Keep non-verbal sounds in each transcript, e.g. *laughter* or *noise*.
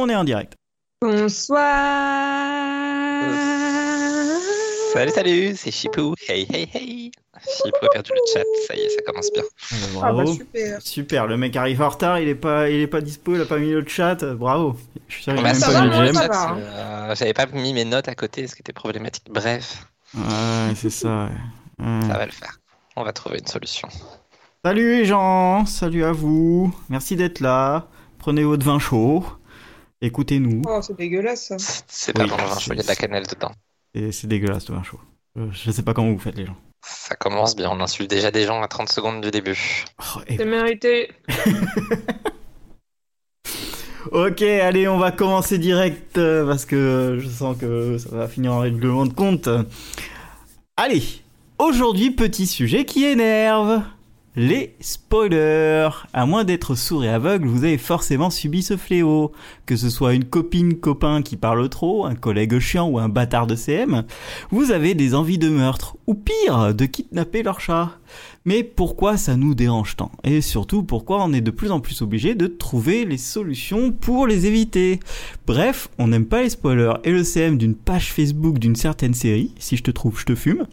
on est en direct. Bonsoir. Salut, salut, c'est Chipou. Hey, hey, hey. Chipou a perdu le chat, ça y est, ça commence bien. Ah bah, Ah bravo. bah super. Super, le mec arrive en retard, il est pas, il est pas dispo, il a pas mis le chat. Bravo. Je suis sûr qu'il a Bah, même pas mis le chat, va. euh, J'avais pas mis mes notes à côté, ce qui était problématique. Bref, Ouais, c'est ça. ouais. Ouais. ça va le faire. On va trouver une solution. Salut les gens, salut à vous. Merci d'être là. Prenez votre vin chaud. Écoutez-nous. Oh, c'est dégueulasse ça. C'est pas Oui, vin c'est- chaud, il y a de la cannelle dedans. Et c'est dégueulasse le vin chaud. Je sais pas comment vous faites les gens. Ça commence bien, on insulte déjà des gens à 30 secondes du début. Oh, et- C'est mérité. *laughs* Ok, allez, on va commencer direct euh, parce que je sens que ça va finir en règlement de compte. Allez, aujourd'hui, petit sujet qui énerve. Les spoilers. À moins d'être sourd et aveugle, vous avez forcément subi ce fléau. Que ce soit une copine, copain qui parle trop, un collègue chiant ou un bâtard de CM, vous avez des envies de meurtre, ou pire, de kidnapper leur chat. Mais pourquoi ça nous dérange tant? Et surtout, pourquoi on est de plus en plus obligé de trouver les solutions pour les éviter? Bref, on n'aime pas les spoilers et le CM d'une page Facebook d'une certaine série, si je te trouve, je te fume.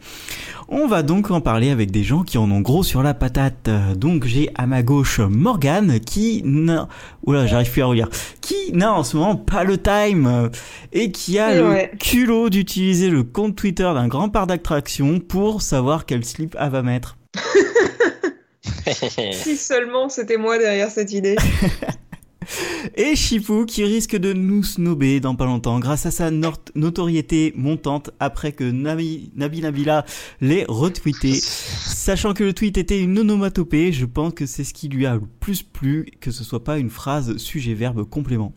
On va donc en parler avec des gens qui en ont gros sur la patate. Donc j'ai à ma gauche Morgane qui n'a... Oula, j'arrive plus à relire. Qui n'a en ce moment pas le time et qui a Et le ouais. culot d'utiliser le compte Twitter d'un grand parc d'attractions pour savoir quel slip elle va mettre. *laughs* Si seulement c'était moi derrière cette idée. *laughs* Et Chipou qui risque de nous snober dans pas longtemps grâce à sa notoriété montante après que Nabi, Nabi Nabila l'ait retweeté. *laughs* Sachant que le tweet était une onomatopée, je pense que c'est ce qui lui a le plus plu, que ce soit pas une phrase sujet-verbe complément.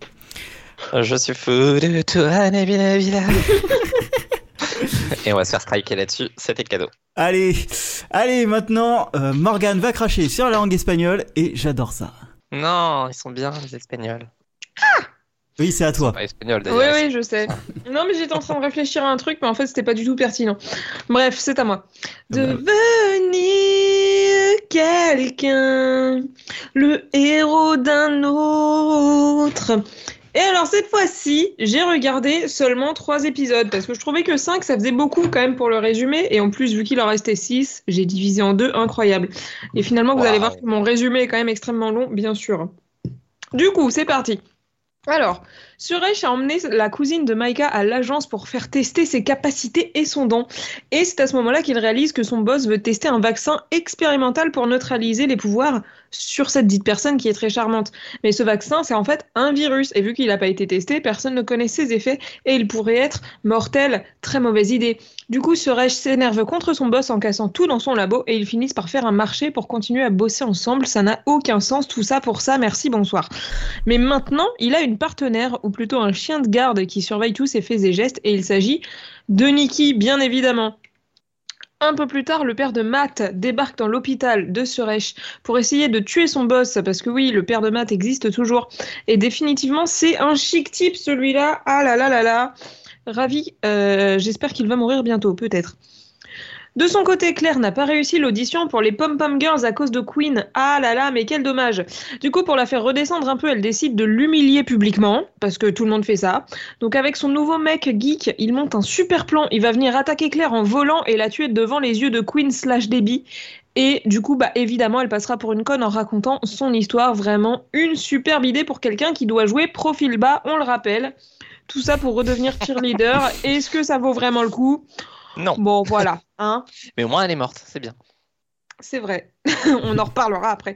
Je suis fou de toi, Nabila Nabila. Et on va se faire striker là-dessus, c'était cadeau. Allez, allez maintenant, euh, Morgane va cracher sur la langue espagnole et j'adore ça. Non, ils sont bien, les Espagnols. Oui, c'est à Ils sont toi. pas Espagnols Oui, d'ailleurs. oui, je sais. Non, mais j'étais en train de réfléchir à un truc, mais en fait, c'était pas du tout pertinent. Bref, c'est à moi. Ah bah. Devenir quelqu'un, le héros d'un autre. Et alors, cette fois-ci, j'ai regardé seulement trois épisodes, parce que je trouvais que 5, ça faisait beaucoup quand même pour le résumé, et en plus, vu qu'il en restait 6, j'ai divisé en deux, incroyable. Et finalement, vous allez voir que mon résumé est quand même extrêmement long, bien sûr. Du coup, c'est parti. Alors, Suresh a emmené la cousine de Maïka à l'agence pour faire tester ses capacités et son don. Et c'est à ce moment-là qu'il réalise que son boss veut tester un vaccin expérimental pour neutraliser les pouvoirs sur cette dite personne qui est très charmante. Mais ce vaccin, c'est en fait un virus. Et vu qu'il n'a pas été testé, personne ne connaît ses effets et il pourrait être mortel. Très mauvaise idée. Du coup, Suresh s'énerve contre son boss en cassant tout dans son labo et ils finissent par faire un marché pour continuer à bosser ensemble. Ça n'a aucun sens, tout ça pour ça. Merci, bonsoir. Mais maintenant, il a une partenaire, plutôt un chien de garde qui surveille tous ses faits et gestes, et il s'agit de Nikki, bien évidemment. Un peu plus tard, le père de Matt débarque dans l'hôpital de Suresh pour essayer de tuer son boss, parce que oui, le père de Matt existe toujours. Et définitivement, c'est un chic type celui-là. Ah là là là là. Ravi, euh, j'espère qu'il va mourir bientôt, peut-être. De son côté, Claire n'a pas réussi l'audition pour les Pom Pom Girls à cause de Queen. Ah là là, mais quel dommage. Du coup, pour la faire redescendre un peu, elle décide de l'humilier publiquement, parce que tout le monde fait ça. Donc avec son nouveau mec geek, il monte un super plan. Il va venir attaquer Claire en volant et la tuer devant les yeux de Queen slash Debbie. Et du coup, bah évidemment, elle passera pour une conne en racontant son histoire. Vraiment une superbe idée pour quelqu'un qui doit jouer profil bas, on le rappelle. Tout ça pour redevenir cheerleader. *laughs* Est-ce que ça vaut vraiment le coup? Non, Bon, voilà, *laughs* hein. mais au moins elle est morte, c'est bien. C'est vrai. *laughs* On en reparlera après.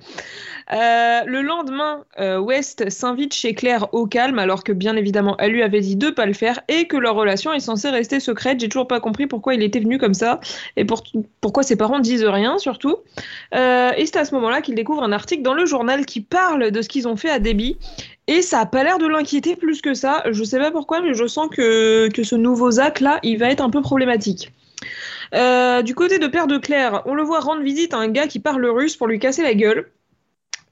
Euh, le lendemain, euh, West s'invite chez Claire au calme, alors que bien évidemment, elle lui avait dit de pas le faire et que leur relation est censée rester secrète. J'ai toujours pas compris pourquoi il était venu comme ça et pour- pourquoi ses parents disent rien, surtout. Euh, et c'est à ce moment-là qu'il découvre un article dans le journal qui parle de ce qu'ils ont fait à Debbie. Et ça a pas l'air de l'inquiéter plus que ça. Je sais pas pourquoi, mais je sens que, que ce nouveau Zach là, il va être un peu problématique. Euh, du côté de Père de Claire, on le voit rendre visite à un gars qui parle russe pour lui casser la gueule.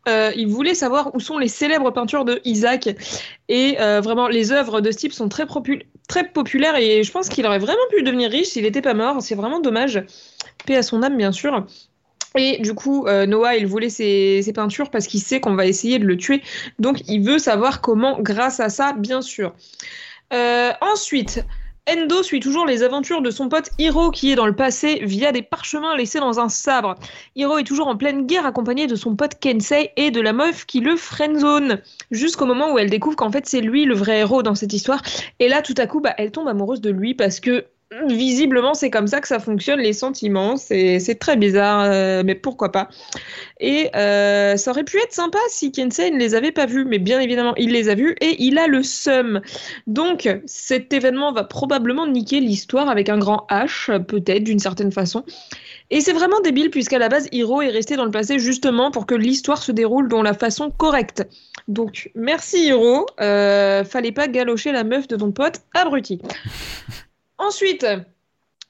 Euh, il voulait savoir où sont les célèbres peintures de Isaac. Et euh, vraiment, les œuvres de ce type sont très, populaires et je pense qu'il aurait vraiment pu devenir riche s'il n'était pas mort. C'est vraiment dommage. Paix à son âme, bien sûr. Et du coup, Noah, il voulait ses, peintures parce qu'il sait qu'on va essayer de le tuer. Donc, il veut savoir comment grâce à ça, bien sûr. Ensuite, Endo suit toujours les aventures de son pote Hiro qui est dans le passé via des parchemins laissés dans un sabre. Hiro est toujours en pleine guerre accompagné de son pote Kensei et de la meuf qui le friendzone jusqu'au moment où elle découvre qu'en fait c'est lui le vrai héros dans cette histoire. Et là tout à coup bah, elle tombe amoureuse de lui parce que visiblement, c'est comme ça que ça fonctionne, les sentiments. C'est très bizarre, euh, mais pourquoi pas. Et euh, ça aurait pu être sympa si Kensei ne les avait pas vus, mais bien évidemment, il les a vus et il a le seum. Donc, cet événement va probablement niquer l'histoire avec un grand H, peut-être d'une certaine façon. Et c'est vraiment débile, puisqu'à la base, Hiro est resté dans le passé justement pour que l'histoire se déroule dans la façon correcte. Donc, merci Hiro. Euh, fallait pas galocher la meuf de ton pote abruti. *laughs* Ensuite,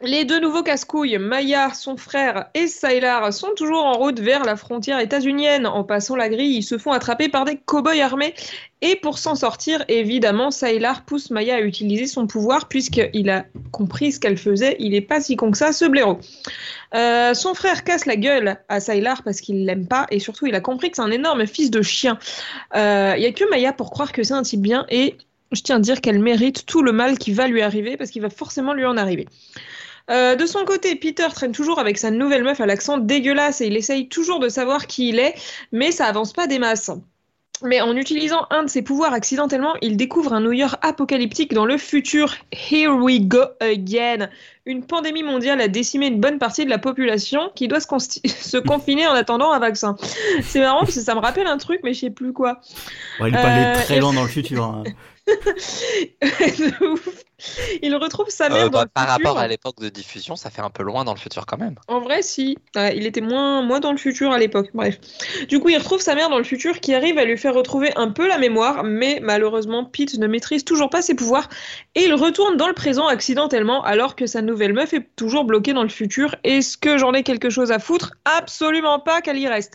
les deux nouveaux casse-couilles, Maya, son frère, et Sylar, sont toujours en route vers la frontière états-unienne. En passant la grille, ils se font attraper par des cow-boys armés. Et pour s'en sortir, évidemment, Sylar pousse Maya à utiliser son pouvoir, puisqu'il a compris ce qu'elle faisait. Il n'est pas si con que ça, ce blaireau. Euh, son frère casse la gueule à Sylar parce qu'il l'aime pas, et surtout, il a compris que c'est un énorme fils de chien. Il euh, y a que Maya pour croire que c'est un type bien, et je tiens à dire qu'elle mérite tout le mal qui va lui arriver parce qu'il va forcément lui en arriver. Euh, de son côté, Peter traîne toujours avec sa nouvelle meuf à l'accent dégueulasse et il essaye toujours de savoir qui il est, mais ça avance pas des masses. Mais en utilisant un de ses pouvoirs accidentellement, il découvre un New York apocalyptique dans le futur. Here we go again. Une pandémie mondiale a décimé une bonne partie de la population qui doit se, *laughs* se confiner en attendant un vaccin. C'est marrant parce que ça me rappelle un truc, mais je sais plus quoi. Ouais, il est pas allé Euh, très et- loin dans le futur. hein. *laughs* Il retrouve sa mère Euh, dans bah, le par futur. rapport à l'époque de diffusion, ça fait un peu loin dans le futur quand même. En vrai, si. Ouais, il était moins, moins dans le futur à l'époque. Bref. Du coup, il retrouve sa mère dans le futur qui arrive à lui faire retrouver un peu la mémoire, mais malheureusement, Pete ne maîtrise toujours pas ses pouvoirs et il retourne dans le présent accidentellement alors que sa nouvelle meuf est toujours bloquée dans le futur. Est-ce que j'en ai quelque chose à foutre? Absolument pas qu'elle y reste.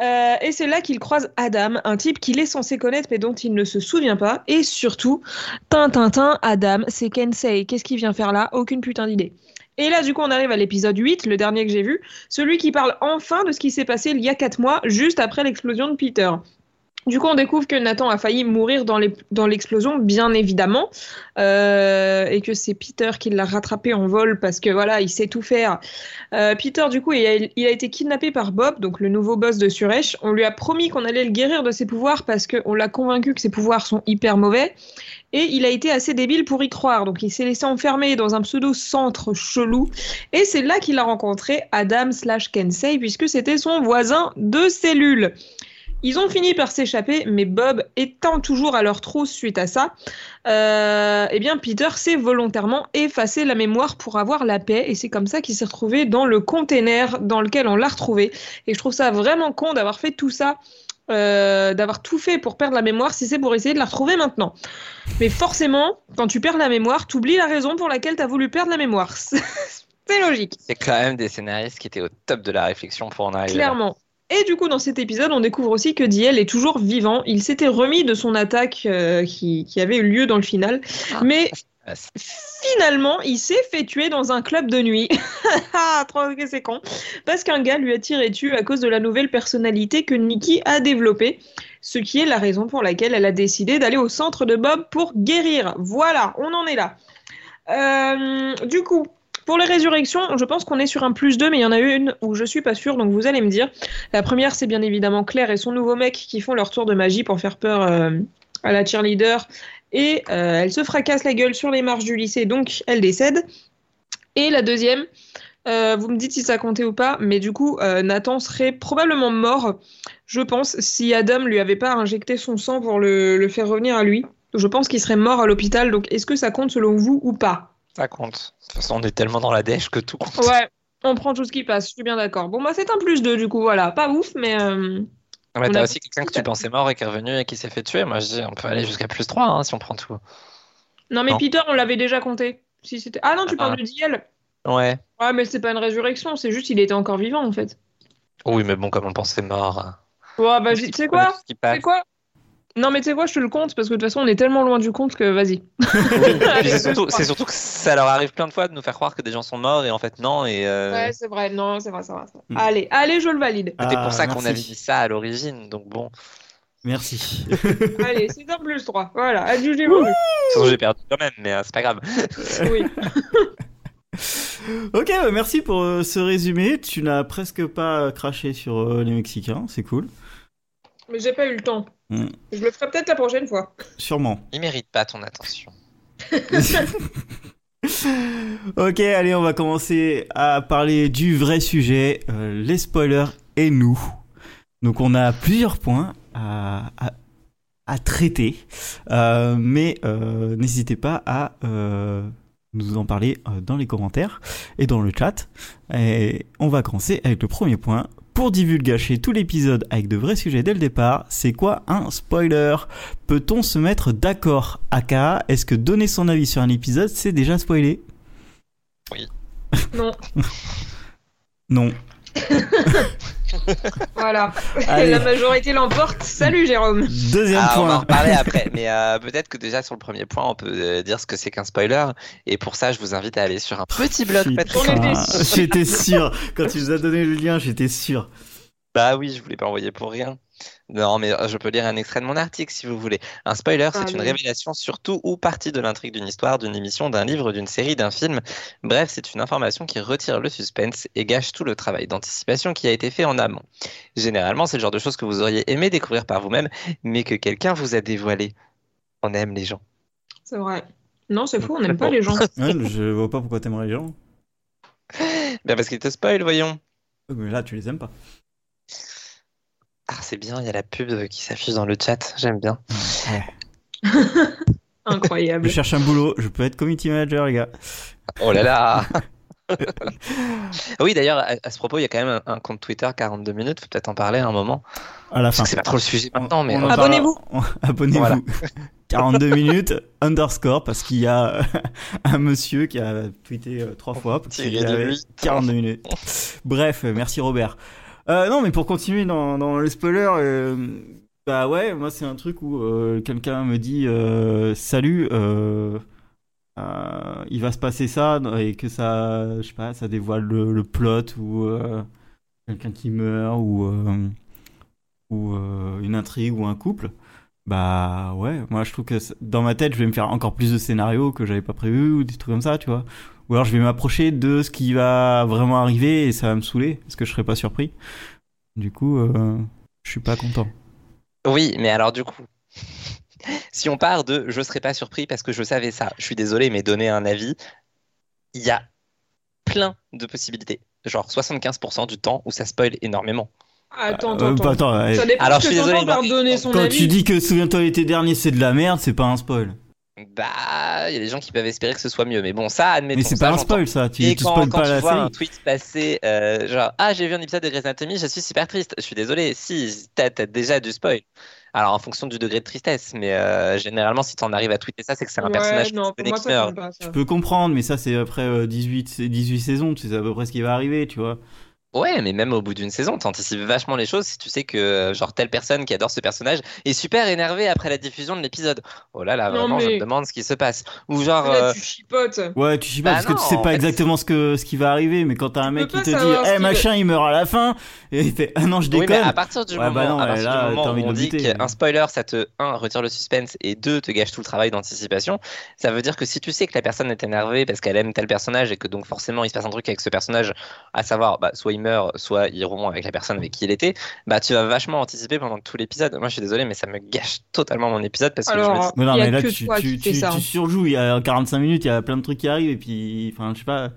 Euh, et c'est là qu'il croise Adam, un type qu'il est censé connaître mais dont il ne se souvient pas. Et surtout, Tintintin, Adam, c'est Kensei. Qu'est-ce qu'il vient faire là? Aucune putain d'idée. Et là, du coup, on arrive à l'épisode 8, le dernier que j'ai vu, celui qui parle enfin de ce qui s'est passé il y a 4 mois, juste après l'explosion de Peter. Du coup, on découvre que Nathan a failli mourir dans l'explosion, bien évidemment, euh, et que c'est Peter qui l'a rattrapé en vol parce que voilà, il sait tout faire. Euh, Peter, du coup, il a, il a été kidnappé par Bob, donc le nouveau boss de Suresh. On lui a promis qu'on allait le guérir de ses pouvoirs parce qu'on l'a convaincu que ses pouvoirs sont hyper mauvais. Et il a été assez débile pour y croire, donc il s'est laissé enfermer dans un pseudo-centre chelou. Et c'est là qu'il a rencontré Adam slash Kensei, puisque c'était son voisin de cellule. Ils ont fini par s'échapper, mais Bob étant toujours à leur trousse suite à ça, euh, eh bien Peter s'est volontairement effacé la mémoire pour avoir la paix, et c'est comme ça qu'il s'est retrouvé dans le container dans lequel on l'a retrouvé. Et je trouve ça vraiment con d'avoir fait tout ça, euh, d'avoir tout fait pour perdre la mémoire si c'est pour essayer de la retrouver maintenant. Mais forcément, quand tu perds la mémoire, t'oublies la raison pour laquelle t'as voulu perdre la mémoire. *laughs* c'est logique. C'est quand même des scénaristes qui étaient au top de la réflexion pour en arriver. là. Et du coup, dans cet épisode, on découvre aussi que Diel est toujours vivant. Il s'était remis de son attaque euh, qui, qui avait eu lieu dans le final. Ah. Mais finalement, il s'est fait tuer dans un club de nuit. *laughs* Ah, trop que c'est con. Parce qu'un gars lui a tiré dessus à cause de la nouvelle personnalité que Nikki a développée. Ce qui est la raison pour laquelle elle a décidé d'aller au centre de Bob pour guérir. Voilà, on en est là. Euh, du coup, pour les résurrections, je pense qu'on est sur un plus 2, mais il y en a une où je suis pas sûre, donc vous allez me dire. La première, c'est bien évidemment Claire et son nouveau mec qui font leur tour de magie pour faire peur euh, à la cheerleader. Et euh, elle se fracasse la gueule sur les marches du lycée, donc elle décède. Et la deuxième, euh, vous me dites si ça comptait ou pas, mais du coup, Nathan serait probablement mort, je pense, si Adam lui avait pas injecté son sang pour le, le faire revenir à lui. Je pense qu'il serait mort à l'hôpital, donc est-ce que ça compte selon vous ou pas? Ça compte. De toute façon, on est tellement dans la dèche que tout compte. Ouais, on prend tout ce qui passe, je suis bien d'accord. Bon, bah c'est un plus 2 du coup, voilà. Pas ouf, mais... euh, Ah, mais On t'as aussi quelqu'un que tu pensais mort et qui est revenu et qui s'est fait tuer. Moi, je dis, on peut aller jusqu'à plus 3 hein, si on prend tout. Non, mais Non. Peter, on l'avait déjà compté. Si c'était... Ah non, tu Ah. parles de Diel. Ouais. Ouais, mais c'est pas une résurrection, c'est juste il était encore vivant en fait. Oui, mais bon, comme on pensait mort. Ouais, bah, tu sais quoi. C'est quoi Non, mais tu sais quoi, je te le compte parce que de toute façon, on est tellement loin du compte que vas-y. *laughs* C'est surtout, c'est surtout que ça leur arrive plein de fois de nous faire croire que des gens sont morts et en fait non. Et euh, Ouais, c'est vrai, non, c'est vrai, c'est vrai. Hmm. Allez, allez, je le valide. c'était Ah, pour ça qu'on merci. avait dit ça à l'origine. Donc bon, Merci. *laughs* allez, 6 h plus 3. Voilà, adjugez-vous. Sinon, j'ai perdu quand même, mais euh, c'est pas grave. *laughs* oui. ok, bah, merci pour euh, ce résumé. Tu n'as presque pas craché sur euh, les Mexicains, c'est cool. Mais j'ai pas eu le temps. Hmm. Je le ferai peut-être la prochaine fois. Sûrement. Ils méritent pas ton attention. *laughs* ok, allez, on va commencer à parler du vrai sujet, euh, les spoilers et nous. Donc on a plusieurs points à, à, à traiter, Euh, mais euh, n'hésitez pas à euh, nous en parler euh, dans les commentaires et dans le chat. Et on va commencer avec le premier point. Pour divulgacher tout l'épisode avec de vrais sujets dès le départ, c'est quoi un spoiler? Peut-on se mettre d'accord? Aka, est-ce que donner son avis sur un épisode, c'est déjà spoiler Non, Non. *laughs* voilà. *laughs* Allez. la majorité l'emporte. Salut Jérôme. Deuxième Ah, on va en point. reparler *laughs* après, mais euh, peut-être que déjà sur le premier point, on peut euh, dire ce que c'est qu'un spoiler. Et pour ça, je vous invite à aller sur un petit blog. J'étais sûr. Quand tu nous as donné le lien, j'étais sûr. Bah oui, je voulais pas envoyer pour rien. Non, mais euh, je peux lire un extrait de mon article si vous voulez. Un spoiler, c'est une révélation sur tout ou partie de l'intrigue d'une histoire, d'une émission, d'un livre, d'une série, d'un film. Bref, c'est une information qui retire le suspense et gâche tout le travail d'anticipation qui a été fait en amont. Généralement, c'est le genre de choses que vous auriez aimé découvrir par vous-même, mais que quelqu'un vous a dévoilé. On aime les gens. C'est vrai. Non, c'est fou, on n'aime pas les gens. *laughs* Ouais, je vois pas pourquoi t'aimerais les gens. Bien parce qu'ils te spoilent, voyons. Mais là, tu les aimes pas. Ah, c'est bien, il y a la pub euh, qui s'affiche dans le chat, j'aime bien. Ouais. *laughs* Incroyable. Je cherche un boulot, je peux être community manager, les gars. Oh là là *laughs* Oui, d'ailleurs, à, à ce propos, il y a quand même un, un compte Twitter 42 minutes, faut peut-être en parler à un moment. À la fin. c'est pas trop le sujet maintenant, mais euh, Abonnez-vous. on- Abonnez-vous. Voilà. *laughs* 42 minutes underscore parce qu'il y a un monsieur qui a tweeté euh, trois fois parce qu'il de avait lui. 42 minutes. Bref, euh, merci Robert. Euh, non, mais pour continuer dans, dans les spoilers, euh, bah ouais, moi c'est un truc où euh, quelqu'un me dit salut, il va se passer ça et que ça, je sais pas, ça dévoile le, le plot ou quelqu'un qui meurt ou ou une intrigue ou un couple. Bah ouais, moi je trouve que dans ma tête, je vais me faire encore plus de scénarios que j'avais pas prévu ou des trucs comme ça, tu vois. Ou alors je vais m'approcher de ce qui va vraiment arriver et ça va me saouler parce que je serai pas surpris. Du coup, euh, je suis pas content. oui, mais alors du coup, *laughs* si on part de je serais pas surpris parce que je savais ça, je suis désolé, mais donner un avis, il y a plein de possibilités. Genre 75% du temps où ça spoil énormément. Attends, Euh, attends, bah, attends. attends, Ça dépend Alors, je que suis désolé, t'entends par mais- donner son quand avis. tu dis que souviens-toi l'été dernier c'est de la merde, c'est pas un spoil. Bah, il y a des gens qui peuvent espérer que ce soit mieux, mais bon, ça, admettons. Mais c'est pas un spoil ça, tu, Et tu quand, spoil quand pas tu la vois un tweet passer, euh, genre Ah, j'ai vu un épisode de Grey's Anatomy, je suis super triste. Je suis désolé, si, t'as déjà du spoil. Alors, en fonction du degré de tristesse, mais euh, généralement, si t'en arrives à tweeter ça, c'est que c'est un Ouais, personnage non, moi, qui meurt. pas. Je peux comprendre, mais ça c'est après euh, 18, c'est 18 saisons, tu sais à peu près ce qui va arriver, tu vois. Ouais, mais même au bout d'une saison, t'anticipes vachement les choses si tu sais que, euh, genre, telle personne qui adore ce personnage est super énervée après la diffusion de l'épisode. Oh là là, Non, vraiment, je me demande ce qui se passe. Ou genre. Là, euh, tu chipotes. Ouais, tu pas Bah parce que tu sais pas fait, exactement ce que ce qui va arriver, mais quand t'as un Tu mec qui te dit, eh machin, il meurt à la fin, et il fait, ah non, je Oui, déconne. mais à partir du Ouais, moment, bah non, à ouais, partir là, du moment où on dit qu'un spoiler, ça te, un, retire le suspense et deux, te gâche tout le travail d'anticipation, ça veut dire que si tu sais que la personne est énervée parce qu'elle aime tel personnage et que donc forcément il se passe un truc avec ce personnage, à savoir, bah, soit il meurt, soit il rompt avec la personne avec qui il était, bah, tu vas vachement anticiper pendant tout l'épisode. Moi, je suis désolé, mais ça me gâche totalement mon épisode parce que je me Alors, dis, Mais non, Il y a mais là, que tu, toi tu, tu, surjoues. Il y a 45 minutes, il y a plein de trucs qui arrivent, et puis, enfin, je sais pas.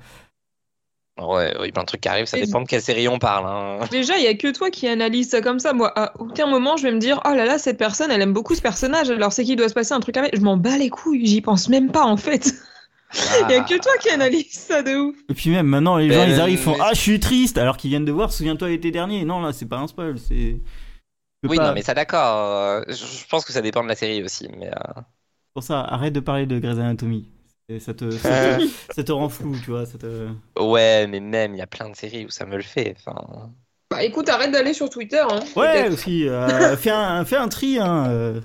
ouais, oui, plein de trucs qui arrivent, ça Et- dépend de quelle série on parle. hein. Déjà, il y a que toi qui analyse ça comme ça. Moi, à aucun moment, je vais me dire, oh là là, cette personne, elle aime beaucoup ce personnage. Alors, c'est qu'il doit se passer un truc avec. Je m'en bats les couilles. J'y pense même pas, en fait. *laughs* Il y a que toi qui analyse ça de ouf. Et puis même maintenant, les gens, Ben, ils arrivent, ils font mais- Ah, je suis triste, alors qu'ils viennent de voir, souviens-toi l'été dernier. Non, là, c'est pas un spoil, c'est. Oui, pas- non, mais ça, d'accord. euh, Je pense que ça dépend de la série aussi, mais. euh, Pour ça, arrête de parler de Grey's Anatomy. Et ça te, ça, te, ça te rend flou, tu vois. Ça te... Ouais, mais même, il y a plein de séries où ça me le fait. Enfin, Bah écoute, arrête d'aller sur Twitter. Hein, Ouais, aussi. euh, fais, un, fais un tri, hein. euh.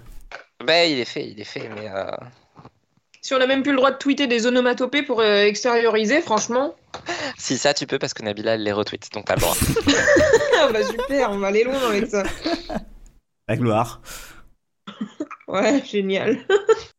Bah, il est fait, il est fait, mais. Si on a même plus le droit de tweeter des onomatopées pour euh, extérioriser, franchement. Si ça, tu peux parce que Nabila elle les retweet, donc t'as le droit. *laughs* Ah bah super, on va aller loin avec ça. La gloire. Ouais, génial.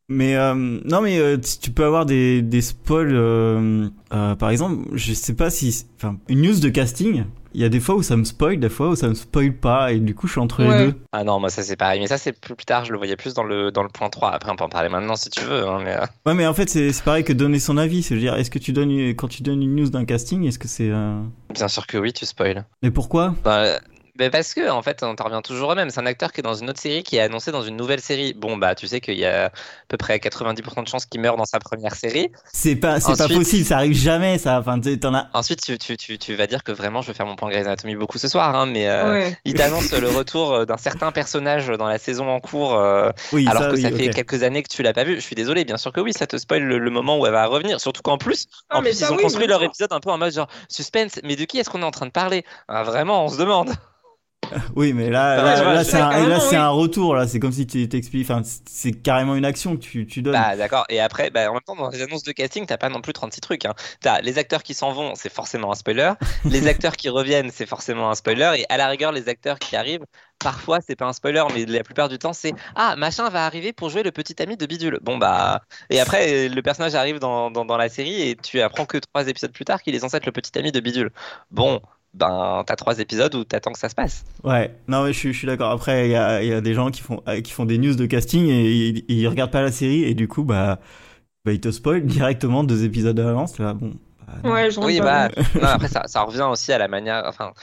Mais euh, non, mais euh, tu peux avoir des, des spoils. euh, euh, par exemple, je sais pas si. Enfin, une news de casting, il y a des fois où ça me spoil, des fois où ça me spoil pas, et du coup, je suis entre Ouais. les deux. ah non, moi ça c'est pareil, mais ça c'est plus, plus tard, je le voyais plus dans le, dans le point 3. Après, on peut en parler maintenant si tu veux, hein, mais. euh, Ouais, mais en fait, c'est c'est pareil que donner son avis. C'est-à-dire, est-ce que tu donnes quand tu donnes une news d'un casting, est-ce que c'est. euh, Bien sûr que oui, tu spoil. Mais pourquoi? Bah, mais parce que, en fait, on t'en revient toujours au même. C'est un acteur qui est dans une autre série, qui est annoncé dans une nouvelle série. Bon, bah, tu sais qu'il y a à peu près 90% de chances qu'il meurt dans sa première série. C'est pas, c'est pas Ensuite- possible, ça arrive jamais, ça. Enfin, tu sais, t'en as. Ensuite, tu, tu, tu, tu vas dire que vraiment, je vais faire mon point Grey's Anatomy beaucoup ce soir, hein, mais euh, Ouais. il t'annonce le retour euh, d'un certain personnage dans la saison en cours, euh, Oui, alors que oui, ça fait quelques années que tu l'as pas vu. Je suis désolé, bien sûr que oui, ça te spoil le, le moment où elle va revenir. Surtout qu'en plus, Ah, en plus ça, ils ont oui, construit leur épisode un peu en mode genre suspense. Mais de qui est-ce qu'on est en train de parler? Ah, Vraiment, on se demande. *laughs* Oui, mais là, là, là, c'est un, oui. un retour. Là, c'est comme si tu t'expliques. Enfin, c'est carrément une action que tu, tu donnes. Bah d'accord, et après, bah, en même temps, dans les annonces de casting, t'as pas non plus 36 trucs. Hein. T'as les acteurs qui s'en vont, c'est forcément un spoiler. *laughs* les acteurs qui reviennent, c'est forcément un spoiler. Et à la rigueur, les acteurs qui arrivent, parfois, c'est pas un spoiler, mais la plupart du temps, c'est Ah, machin va arriver pour jouer le petit ami de Bidule. Bon, bah. Et après, le personnage arrive dans, dans, dans la série et tu apprends que trois épisodes plus tard qu'il est censé être le petit ami de Bidule. Bon. Ben, t'as trois épisodes où t'attends que ça se passe. Ouais, non mais je, suis- je suis d'accord. Après, il y a, il y a des gens qui font, qui font des news de casting et ils, ils regardent pas la série et du coup, bah, bah ils te spoilent directement deux épisodes à l'avance. Là, bon. bah. Ouais, je Oui, bah, non, après, ça, ça revient aussi à la manière. Enfin,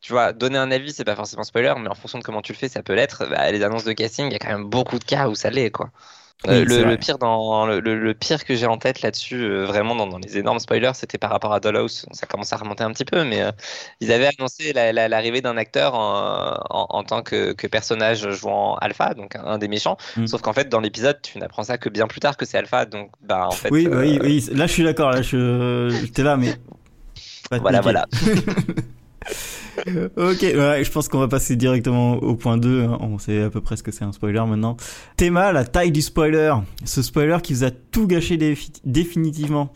tu vois, donner un avis, c'est pas forcément spoiler, mais en fonction de comment tu le fais, ça peut l'être. Bah, les annonces de casting, il y a quand même beaucoup de cas où ça l'est, quoi. Euh, Oui, le, pire dans le, le- le pire que j'ai en tête là-dessus, euh, vraiment dans, dans les énormes spoilers, c'était par rapport à Dollhouse. Ça commence à remonter un petit peu, mais euh, ils avaient annoncé la- la- l'arrivée d'un acteur en, en- en tant que, que personnage jouant Alpha, donc un, un des méchants. Mm. Sauf qu'en fait, dans l'épisode, tu n'apprends ça que bien plus tard que c'est Alpha, donc bah en fait. Oui, bah oui, oui. Là, je suis d'accord. Là, je, j'étais là, mais. *laughs* Voilà, voilà. *laughs* *laughs* ok, ouais, je pense qu'on va passer directement au point 2. hein. On sait à peu près ce que c'est un spoiler maintenant. Théma, la taille du spoiler. Ce spoiler qui vous a tout gâché défi- définitivement.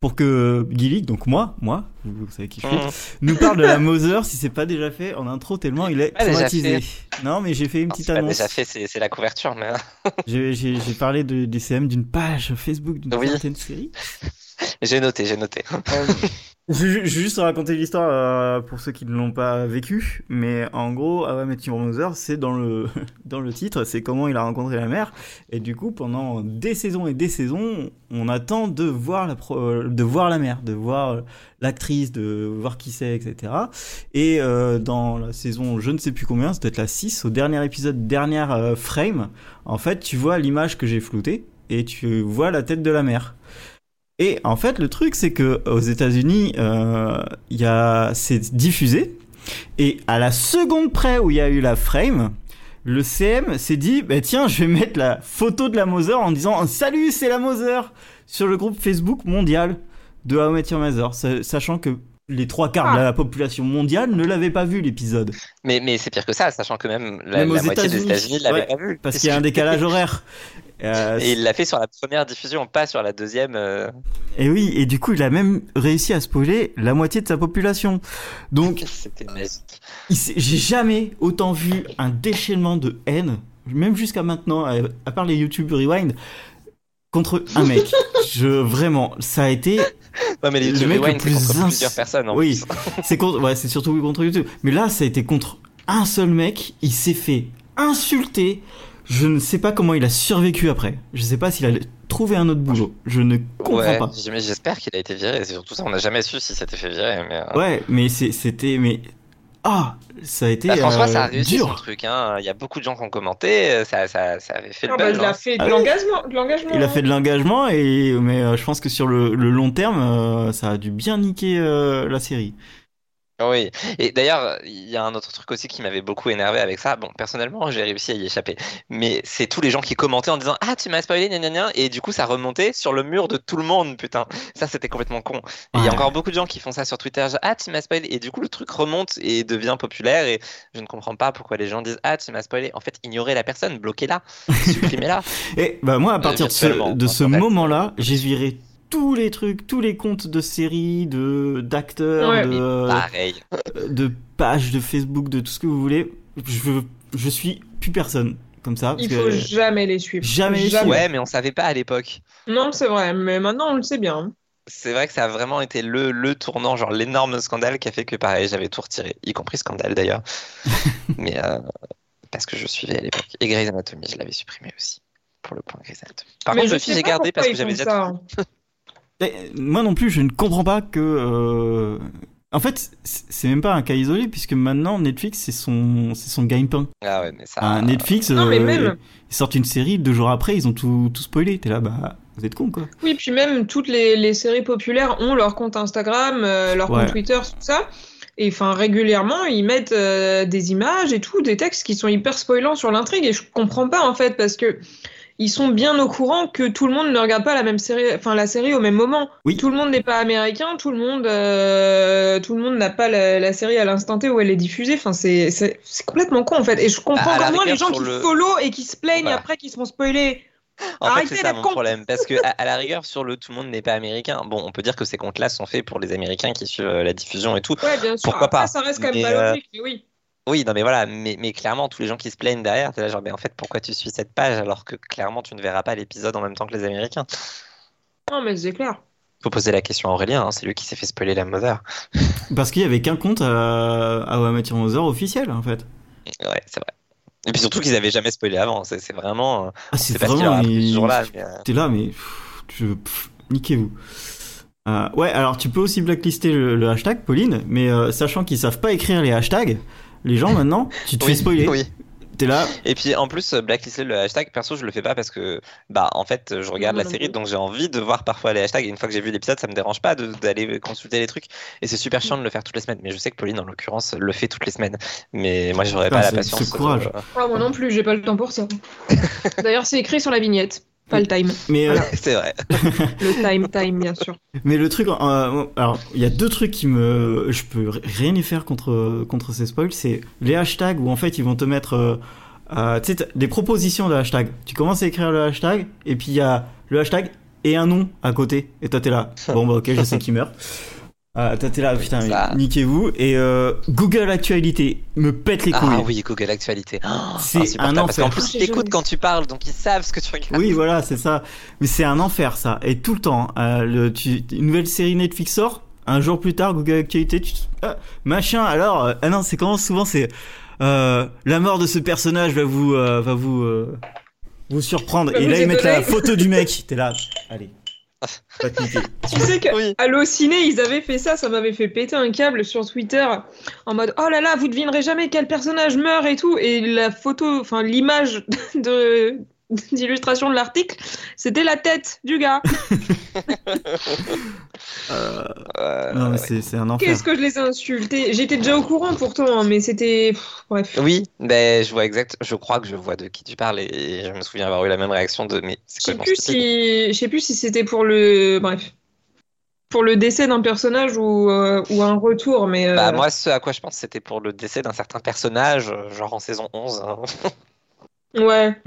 Pour que Gilly, donc moi, moi, vous savez qui je suis, Mhm. nous parle de la *laughs* Mother si c'est pas déjà fait en intro tellement il est Ah, traumatisé. Non, mais j'ai fait une Non, petite pas annonce. déjà fait, c'est la couverture, mais *laughs* J'ai parlé de, du CM d'une page Facebook d'une Oui. certaine série. j'ai noté, j'ai noté. Je, vais juste raconter l'histoire euh, pour ceux qui ne l'ont pas vécu, mais en gros, How I Met Mother, c'est dans le *laughs* dans le titre, c'est comment il a rencontré la mère, et du coup, pendant des saisons et des saisons, on attend de voir la pro- euh, de voir la mère, de voir euh, l'actrice, de voir qui c'est, etc. Et dans la saison, je ne sais plus combien, c'est peut-être la 6, au dernier épisode, dernière frame, en fait, tu vois l'image que j'ai floutée et tu vois la tête de la mère. Et en fait, le truc, c'est que aux États-Unis, euh, il y a, c'est diffusé. Et à la seconde près où il y a eu la frame, le CM s'est dit, bah tiens, je vais mettre la photo de la Mother en disant, salut, c'est la Mother sur le groupe Facebook mondial de How I Met Your Mother, sa- sachant que les trois quarts de la population mondiale ne l'avaient pas vu l'épisode. Mais, mais c'est pire que ça, sachant que même la, Même aux la moitié des États-Unis. États-Unis ne l'avaient Ouais, pas vu. Parce qu'il y a un décalage horaire. Euh, Et il l'a fait sur la première diffusion, pas sur la deuxième. euh, et oui, et du coup, il a même réussi à spoiler la moitié de sa population. Donc, *laughs* C'était magique. J'ai jamais autant vu un déchaînement de haine, même jusqu'à maintenant, à, à part les YouTube Rewind, contre un mec. *laughs* Je vraiment, ça a été, Ouais, mais les Le YouTube mec le Rewind, c'est plus contre ins- plusieurs personnes. En Oui. *laughs* c'est contre, ouais, c'est surtout contre YouTube. Mais là, ça a été contre un seul mec. Il s'est fait insulter. Je ne sais pas comment il a survécu après. Je sais pas s'il a trouvé un autre boulot. Je ne comprends Ouais, pas. j'espère qu'il a été viré. C'est surtout ça, on n'a jamais su si s'était fait virer. Mais, euh, Ouais, mais c'était, mais ah, ça a été bah, François, euh, ça a réussi son dur. truc. Hein. Il y a beaucoup de gens qui ont commenté. Ça, ça, ça avait fait le Ah bah, buzz. il a hein. fait de Ah l'engagement. de l'engagement, Il a hein. fait de l'engagement et mais euh, je pense que sur le, le long terme, euh, ça a dû bien niquer euh, la série. Oui, et d'ailleurs, il y a un autre truc aussi qui m'avait beaucoup énervé avec ça. Bon, personnellement, j'ai réussi à y échapper. Mais c'est tous les gens qui commentaient en disant Ah, tu m'as spoilé, gna gna gna. Et du coup, ça remontait sur le mur de tout le monde, putain. Ça, c'était complètement con. Il y a encore beaucoup de gens qui font ça sur Twitter. genre, ah, tu m'as spoilé. Et du coup, le truc remonte et devient populaire. Et je ne comprends pas pourquoi les gens disent Ah, tu m'as spoilé. En fait, ignorez la personne, bloquez-la, *laughs* supprimez-la. Et bah moi, à partir de ce, de moment-là, j'ai viré tous les trucs, tous les comptes de séries, de d'acteurs, Ouais, de, pareil. de pages de Facebook, de tout ce que vous voulez. Je, je suis plus personne comme ça. parce Il que- faut jamais les suivre. Jamais les suivre. Ouais, mais on savait pas à l'époque. Non, c'est vrai, mais maintenant on le sait bien. C'est vrai que ça a vraiment été le, le tournant, genre l'énorme scandale qui a fait que pareil, j'avais tout retiré, y compris scandale d'ailleurs. *laughs* Mais euh, parce que je suivais à l'époque. Et Grey's Anatomy, je l'avais supprimé aussi. Pour le point Grey's Anatomy. Par mais contre, je Buffy, j'ai gardé parce que j'avais déjà ça. Eh, Moi non plus, je ne comprends pas que. euh, En fait, c'est même pas un cas isolé puisque maintenant Netflix c'est son c'est son gagne-pain. Ah ouais, mais ça. Ah, Netflix, Non, mais euh, même- ils sortent une série deux jours après, ils ont tout tout spoilé. T'es là, bah vous êtes con quoi. Oui, puis même toutes les, les séries populaires ont leur compte Instagram, euh, leur Ouais. compte Twitter, tout ça. Et enfin, régulièrement, ils mettent euh, des images et tout, des textes qui sont hyper spoilants sur l'intrigue. Et je comprends pas, en fait, parce que ils sont bien au courant que tout le monde ne regarde pas la même série, enfin, la série au même moment. Oui. Tout le monde n'est pas américain, tout le monde, euh, tout le monde n'a pas la, la série à l'instant T où elle est diffusée. Enfin, c'est, c'est, c'est complètement con, en fait. Et je comprends la vraiment les gens qui le- follow et qui se plaignent Voilà. après qu'ils se font spoiler. En fait, Arrêtez c'est ça mon problème. Parce que, *laughs* à, à la rigueur, sur le tout le monde n'est pas américain, bon, on peut dire que ces comptes-là sont faits pour les Américains qui suivent euh, la diffusion et tout. Ouais, bien sûr. Pourquoi Après, pas ça reste quand même Mais, pas euh, logique, mais oui. Oui, non, mais voilà, mais, mais clairement, tous les gens qui se plaignent derrière, t'es là, genre, mais en fait, pourquoi tu suis cette page alors que clairement, tu ne verras pas l'épisode en même temps que les Américains? Non, mais c'est clair. Faut poser la question à Aurélien, hein, c'est lui qui s'est fait spoiler la Mother. *laughs* Parce qu'il y avait qu'un compte à, à Your Mother officiel en fait. Ouais, c'est vrai. Et puis surtout qu'ils avaient jamais spoilé avant, c'est c'est vraiment. euh, Ah, c'est vraiment. ce jour-là. mais, euh, T'es là, mais je, niquez-vous. Euh, ouais, alors tu peux aussi blacklister le, le hashtag, Pauline, mais euh, sachant qu'ils savent pas écrire les hashtags, les gens maintenant, tu te Oui, fais spoiler. oui. T'es là, Et puis en plus, euh, blacklister le hashtag, perso, je le fais pas parce que, bah, en fait, je regarde la non série, donc j'ai envie de voir parfois les hashtags. Et une fois que j'ai vu l'épisode, ça me dérange pas d'aller consulter les trucs. Et c'est super chiant de le faire toutes les semaines. Mais je sais que Pauline, en l'occurrence, le fait toutes les semaines. Mais moi, j'aurais Ah, pas la c'est- patience. ce courage. de- Ah, moi non plus, j'ai pas le temps pour ça. *laughs* D'ailleurs, c'est écrit sur la vignette. Pas le time. mais, euh, *laughs* c'est vrai. Le time, time, bien sûr. mais le truc, euh, alors il y a deux trucs qui me, je peux rien y faire contre contre ces spoils, c'est les hashtags où en fait ils vont te mettre, euh, euh, tu sais, des propositions de hashtags. Tu commences à écrire le hashtag et puis il y a le hashtag et un nom à côté et toi t'es là. Bon bah ok, je sais *laughs* qui meurt. Ah, t'es là, putain, Ça. niquez-vous. Et euh, Google Actualité me pète les couilles. Ah oui, Google Actualité. Oh, C'est insupportable. un Parce qu'en enfer. plus, Ah, ils t'écoutent quand tu parles, donc ils savent ce que tu regardes. Oui, voilà, c'est ça. Mais c'est un enfer, ça. Et tout le temps, euh, le, tu, une nouvelle série Netflix sort. Un jour plus tard, Google Actualité, tu, ah, machin. Alors, euh, ah non, c'est comment souvent c'est euh, la mort de ce personnage va vous, euh, va vous, euh, vous surprendre. Va Et vous là, ils mettent la photo du mec. *laughs* T'es là, allez. *laughs* Tu sais que Oui. Allociné, ils avaient fait ça, ça m'avait fait péter un câble sur Twitter en mode oh là là, vous devinerez jamais quel personnage meurt et tout. Et la photo, enfin l'image *laughs* de *laughs* d'illustration de l'article, c'était la tête du gars. *laughs* Euh, Euh, non, mais ouais. c'est, c'est un enfer. Qu'est-ce que je les ai insultés J'étais déjà au courant pourtant, hein, mais c'était bref. Oui, ben, je vois exact. Je crois que je vois de qui tu parles et je me souviens avoir eu la même réaction de. Mais Je sais plus si, je sais plus si c'était pour le, bref, pour le décès d'un personnage ou, euh, ou un retour, mais euh, Bah, moi, ce à quoi je pense, c'était pour le décès d'un certain personnage, euh, genre en saison 11. hein. *laughs* ouais.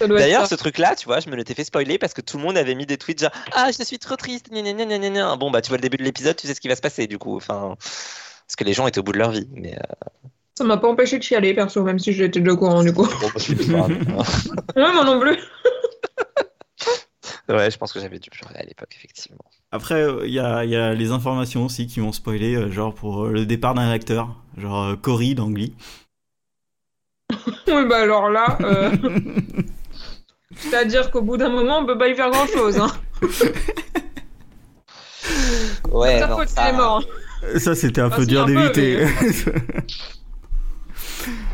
*laughs* D'ailleurs, ce truc-là, tu vois, je me l'étais fait spoiler parce que tout le monde avait mis des tweets genre Ah, je suis trop triste, gna gna gna. Bon, bah, tu vois le début de l'épisode, tu sais ce qui va se passer, du coup. Enfin, parce que les gens étaient au bout de leur vie. Mais euh, Ça m'a pas empêché de chialer, perso, même si j'étais déjà au courant, du coup. bon, bah, *laughs* Ouais, moi non plus. euh, *laughs* ouais, je pense que j'avais dû pleurer à l'époque, effectivement. Après, il y a, y a les informations aussi qui m'ont spoilé, euh, genre pour euh, le départ d'un acteur, genre euh, Cory d'Angly. *laughs* Oui, bah alors là, euh, *laughs* c'est-à-dire qu'au bout d'un moment, on peut pas y faire grand-chose. Hein. Ouais, Sa non, faute, ça- mort. Ça, c'était un Ah, peu dur d'éviter. *laughs*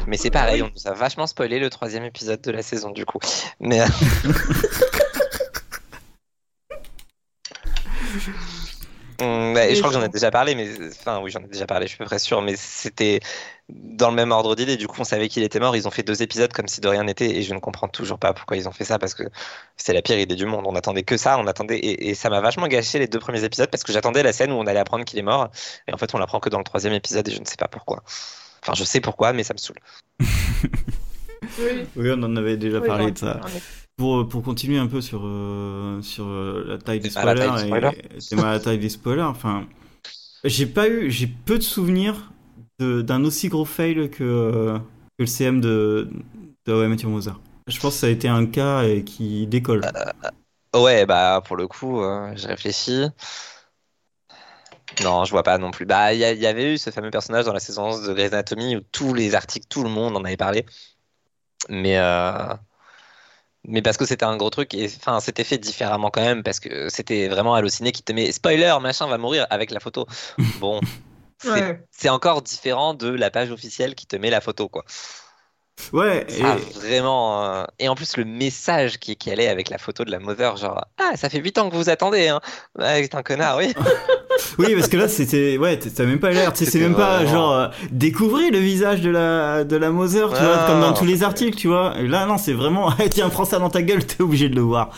Mais c'est pareil, on nous a vachement spoilé le troisième épisode de la saison, du coup. Mais euh, Mm, bah, Et je crois que j'en ai déjà parlé, mais enfin oui, j'en ai déjà parlé, je suis à peu près sûr, mais c'était dans le même ordre d'idée. Du coup, on savait qu'il était mort. Ils ont fait deux épisodes comme si de rien n'était, et je ne comprends toujours pas pourquoi ils ont fait ça parce que c'est la pire idée du monde. On attendait que ça, on attendait, et, et ça m'a vachement gâché les deux premiers épisodes parce que j'attendais la scène où on allait apprendre qu'il est mort, et en fait, on l'apprend que dans le troisième épisode, et je ne sais pas pourquoi. Enfin, je sais pourquoi, mais ça me saoule. *laughs* Oui. Oui, on en avait déjà Oui, parlé de ça. Pour, pour continuer un peu sur, euh, sur euh, la taille des spoilers, t'es mal à la taille des spoilers, enfin, j'ai pas eu, j'ai peu de souvenirs de- d'un aussi gros fail que, euh, que le CM de, de Met Your Mother. Je pense que ça a été un cas euh, qui décolle. Ouais, bah pour le coup, euh, je réfléchis. Non, je vois pas non plus. Bah, il y, avait eu ce fameux personnage dans la saison 11 de Grey's Anatomy où tous les articles, tout le monde en avait parlé. Mais, euh, mais parce que c'était un gros truc et enfin, c'était fait différemment quand même parce que c'était vraiment halluciné qui te met spoiler, machin va mourir avec la photo. *laughs* Bon, c'est Ouais. encore différent de la page officielle qui te met la photo, quoi. Ouais, et, vraiment. euh, Et en plus, le message qui, qui allait avec la photo de la mother, genre Ah, ça fait 8 ans que vous attendez, hein. T'es un connard, oui. *laughs* oui, parce que là, c'était, ouais, t'as même pas l'air, tu sais, c'est même pas vraiment- genre euh, découvrir le visage de la, de la Mother, tu vois, Ah, comme dans tous les articles, tu vois. Et là, non, c'est vraiment, Ah, *laughs* tiens, prends ça dans ta gueule, t'es obligé de le voir.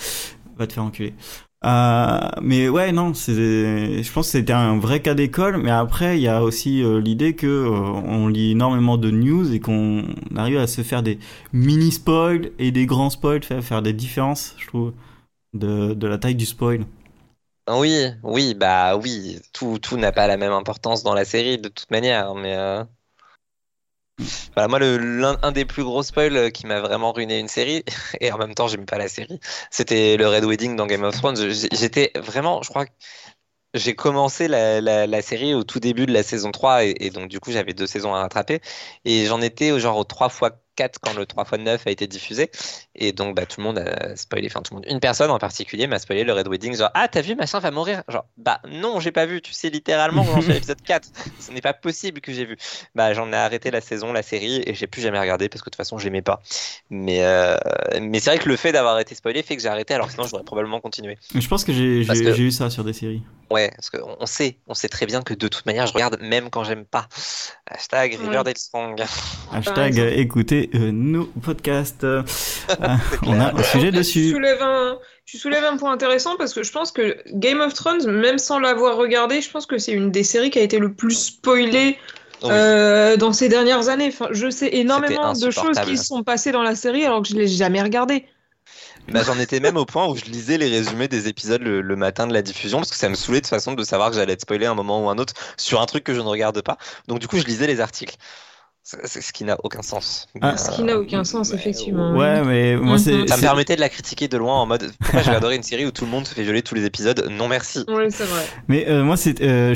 Va te faire enculer. Euh, mais ouais, non, je pense que c'était un vrai cas d'école. Mais après, il y a aussi euh, l'idée que euh, on lit énormément de news et qu'on arrive à se faire des mini spoils et des grands spoils, faire, des différences, je trouve, de, la taille du spoil. Oui, oui, bah oui. Tout, tout n'a pas la même importance dans la série, de toute manière. Mais. Voilà, moi, l'un, un des plus gros spoils euh, qui m'a vraiment ruiné une série, *laughs* et en même temps, j'aime pas la série, c'était le Red Wedding dans Game of Thrones. J'étais vraiment, je crois j'ai commencé la, série au tout début de la saison 3, et, donc du coup, j'avais deux saisons à rattraper, et j'en étais au genre au 3 x 4 quand le 3 x 9 a été diffusé, et donc bah, tout le monde a spoilé, enfin tout le monde, une personne en particulier m'a spoilé le Red Wedding, genre ah t'as vu machin va mourir, genre bah non j'ai pas vu, tu sais littéralement suis à l'épisode 4, ce n'est pas possible que j'ai vu. Bah j'en ai arrêté la saison, la série, et j'ai plus jamais regardé parce que de toute façon j'aimais pas. Mais, euh, mais c'est vrai que le fait d'avoir été spoilé fait que j'ai arrêté, alors sinon j'aurais probablement continué. Je pense que j'ai, que- eu ça sur des séries. Ouais, parce qu'on on sait, on sait très bien que de toute manière je regarde même quand j'aime pas. Hashtag. Riverdale Strong. Hashtag exemple. Euh, euh, nos podcasts. Euh, *laughs* on a un sujet Tu dessus. soulèves, un, tu soulèves un point intéressant parce que je pense que Game of Thrones, même sans l'avoir regardé, je pense que c'est une des séries qui a été le plus spoilée Oui. euh, dans ces dernières années. Enfin, je sais énormément de choses qui se sont passées dans la série alors que je l'ai jamais regardée. Bah, j'en étais même au point où je lisais les résumés des épisodes le, le matin de la diffusion parce que ça me saoulait de toute façon de savoir que j'allais être spoilé à un moment ou un autre sur un truc que je ne regarde pas. Donc du coup, je lisais les articles. C'est ce qui n'a aucun sens. Ah. Ce qui n'a aucun sens, effectivement. Ouais, mais moi Mhm. c'est. ça me permettait de la critiquer de loin en mode pourquoi je regarderais une série où tout le monde se fait violer tous les épisodes? Non merci. Oui, c'est vrai. Mais euh, moi c'est. euh,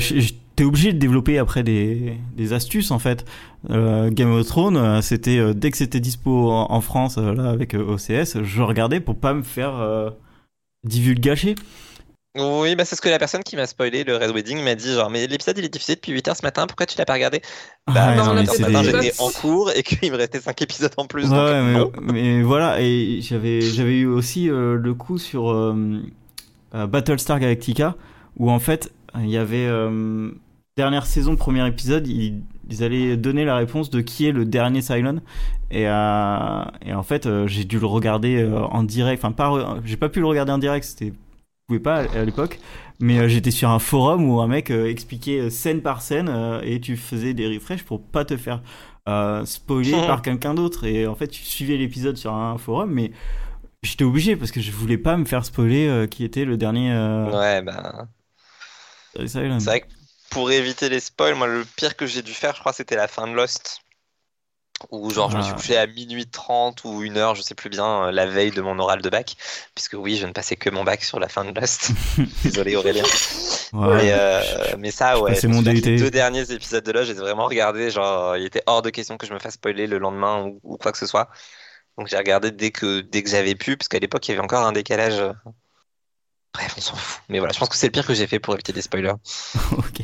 T'es obligé de développer après des, des astuces en fait. Euh, Game of Thrones, c'était euh, dès que c'était dispo en, en France euh, là avec OCS, je regardais pour pas me faire euh, divulgacher. Oui, bah c'est ce que la personne qui m'a spoilé le Red Wedding m'a dit genre mais l'épisode il est diffusé depuis 8h ce matin, pourquoi tu l'as pas regardé? Bah Ah, non, ce matin j'étais en cours et qu'il me restait 5 épisodes en plus. Ouais, donc mais, voilà, et j'avais eu aussi euh, le coup sur euh, euh, Battlestar Galactica où en fait il y avait dernière saison, premier épisode, ils, ils allaient donner la réponse de qui est le dernier Cylon et, et en fait j'ai dû le regarder en direct, enfin pas j'ai pas pu le regarder en direct, c'était pouvais pas à l'époque, mais euh, j'étais sur un forum où un mec euh, expliquait euh, scène par scène et tu faisais des refreshs pour pas te faire spoiler *laughs* par quelqu'un d'autre et en fait tu suivais l'épisode sur un forum mais j'étais obligé parce que je voulais pas me faire spoiler qui était le dernier Ouais, bah. C'est vrai que pour éviter les spoils, moi le pire que j'ai dû faire, je crois, c'était la fin de Lost. Où genre je me suis Ah. couché à minuit 30 ou une heure, je sais plus bien, euh, la veille de mon oral de bac. Puisque oui, je ne passais que mon bac sur la fin de Lost. *laughs* Désolé Aurélien. Ouais. Mais, euh, mais ça, ouais. me mon. Les deux derniers épisodes de Lost, j'ai vraiment regardé, genre il était hors de question que je me fasse spoiler le lendemain ou, ou quoi que ce soit. Donc j'ai regardé dès que, dès que j'avais pu, parce qu'à l'époque il y avait encore un décalage. Bref, on s'en fout. Mais voilà, je pense que c'est le pire que j'ai fait pour éviter des spoilers. *laughs* ok.